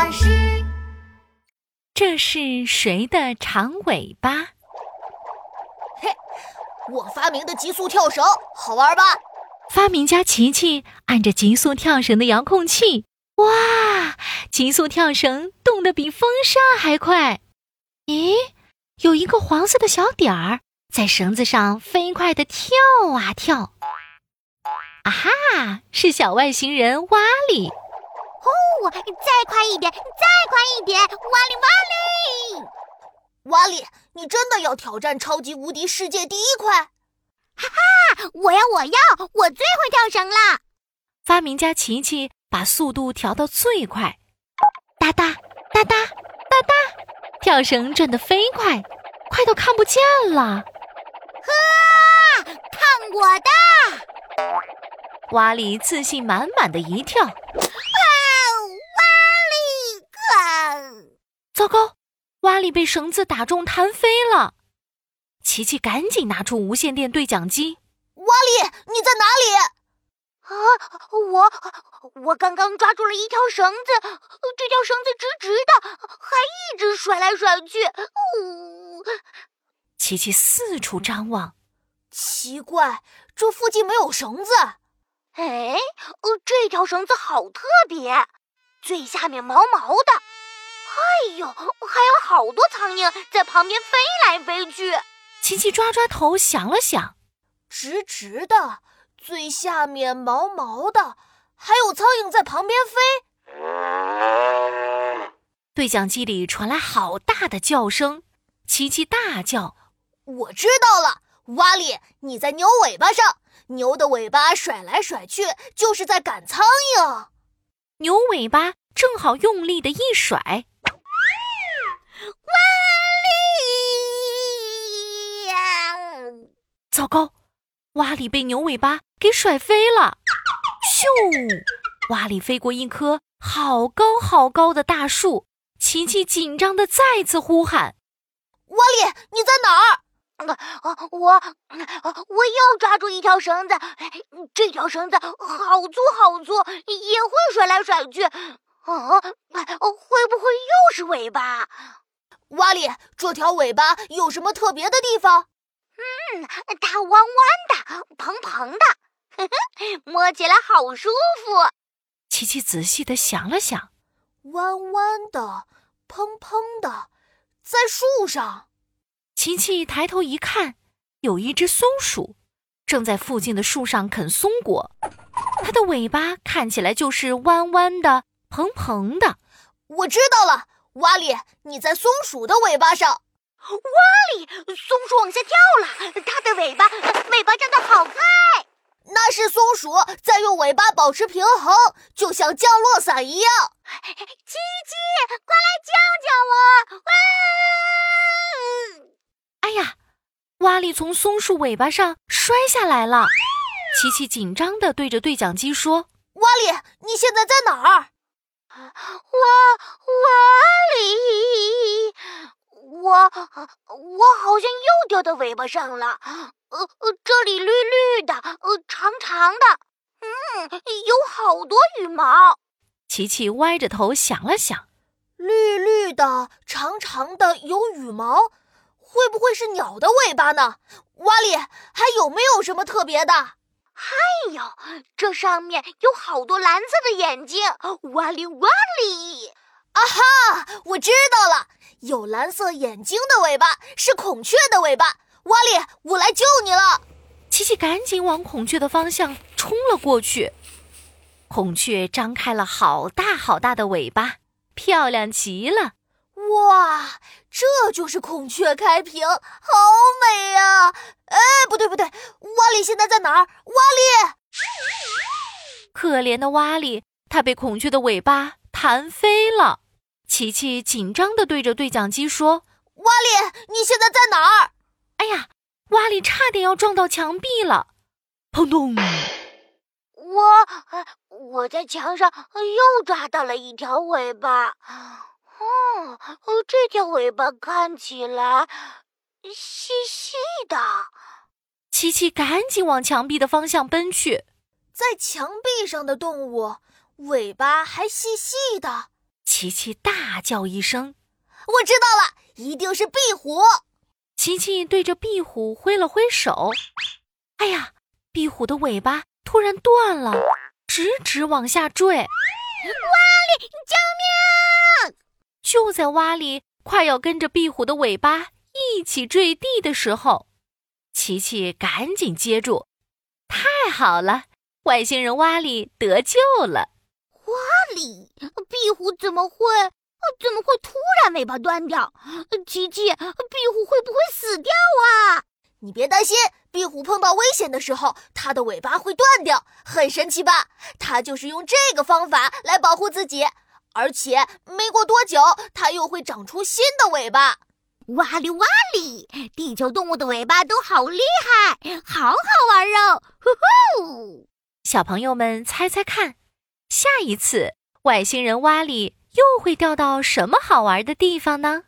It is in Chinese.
巴士。这是谁的长尾巴？嘿，我发明的极速跳绳，好玩吧？发明家琪琪按着极速跳绳的遥控器，哇，极速跳绳动得比风扇还快。咦，有一个黄色的小点儿在绳子上飞快地跳啊跳。啊哈，是小外星人瓦里。哦，再快一点，再快一点，哇里哇里！瓦里，你真的要挑战超级无敌世界第一快？哈哈，我要我要，我最会跳绳了！发明家琪琪把速度调到最快，哒哒哒哒哒哒，跳绳转得飞快，快到看不见了。呵，看我的！瓦里自信满满的一跳，哇！瓦里克！糟糕，瓦里被绳子打中弹飞了。琪琪赶紧拿出无线电对讲机。瓦里，你在哪里？啊，我我刚刚抓住了一条绳子，这条绳子直直的，还一直甩来甩去。呜！琪琪四处张望，奇怪，这附近没有绳子。哎，这条绳子好特别，最下面毛毛的。哎呦，还有好多苍蝇在旁边飞来飞去。琪琪抓抓头，想了想，直直的，最下面毛毛的，还有苍蝇在旁边飞。对讲机里传来好大的叫声，琪琪大叫：“我知道了，瓦里，你在牛尾巴上，牛的尾巴甩来甩去，就是在赶苍蝇。牛尾巴正好用力的一甩，糟糕，瓦里被牛尾巴给甩飞了。咻！瓦里飞过一棵好高好高的大树。琪琪紧张的再次呼喊：“瓦里，你在哪儿？”啊我我又抓住一条绳子，这条绳子好粗好粗，也会甩来甩去。啊，会不会又是尾巴？瓦里，这条尾巴有什么特别的地方？嗯，它弯弯的，蓬蓬的，呵呵，摸起来好舒服。琪琪仔细的想了想。弯弯的，蓬蓬的，在树上。琪琪抬头一看，有一只松鼠正在附近的树上啃松果。它的尾巴看起来就是弯弯的、蓬蓬的。我知道了，瓦里，你在松鼠的尾巴上。瓦里，松鼠往下跳了，它的尾巴，尾巴长得好快。那是松鼠在用尾巴保持平衡，就像降落伞一样。七七，快来救救我！哎呀，瓦里从松鼠尾巴上摔下来了。琪琪紧张地对着对讲机说：“瓦里，你现在在哪儿？”瓦瓦里，我我好像又掉到尾巴上了。呃呃，这里绿绿的，呃，长长的，嗯，有好多羽毛。琪琪歪着头想了想，绿绿的，长长的，有羽毛，会不会是鸟的尾巴呢？瓦里，还有没有什么特别的？还有，这上面有好多蓝色的眼睛。瓦里瓦里，啊哈，我知道了，有蓝色眼睛的尾巴是孔雀的尾巴。瓦里，我来救你了！琪琪赶紧往孔雀的方向冲了过去。孔雀张开了好大好大的尾巴，漂亮极了！哇，这就是孔雀开屏，好美呀！哎，不对不对，瓦里现在在哪儿？瓦里，可怜的瓦里，他被孔雀的尾巴弹飞了。琪琪紧张地对着对讲机说：“瓦里，你现在在哪儿？”哎呀，瓦里差点要撞到墙壁了！砰咚！我我在墙上又抓到了一条尾巴。哦，这条尾巴看起来细细的。琪琪赶紧往墙壁的方向奔去。在墙壁上的动物尾巴还细细的。琪琪琪大叫一声：“我知道了，一定是壁虎！”琪琪对着壁虎挥了挥手。哎呀，壁虎的尾巴突然断了，直直往下坠。哇里，救命！就在哇里快要跟着壁虎的尾巴一起坠地的时候，琪琪赶紧接住。太好了，外星人哇里得救了。哇里，壁虎怎么会？怎么会突然尾巴断掉？琪琪，壁虎会不会死掉啊？你别担心，壁虎碰到危险的时候，它的尾巴会断掉，很神奇吧？它就是用这个方法来保护自己，而且没过多久，它又会长出新的尾巴。哇哩哇哩，地球动物的尾巴都好厉害，好好玩哦！呼呼，小朋友们猜猜看，下一次外星人蛙里又会掉到什么好玩的地方呢？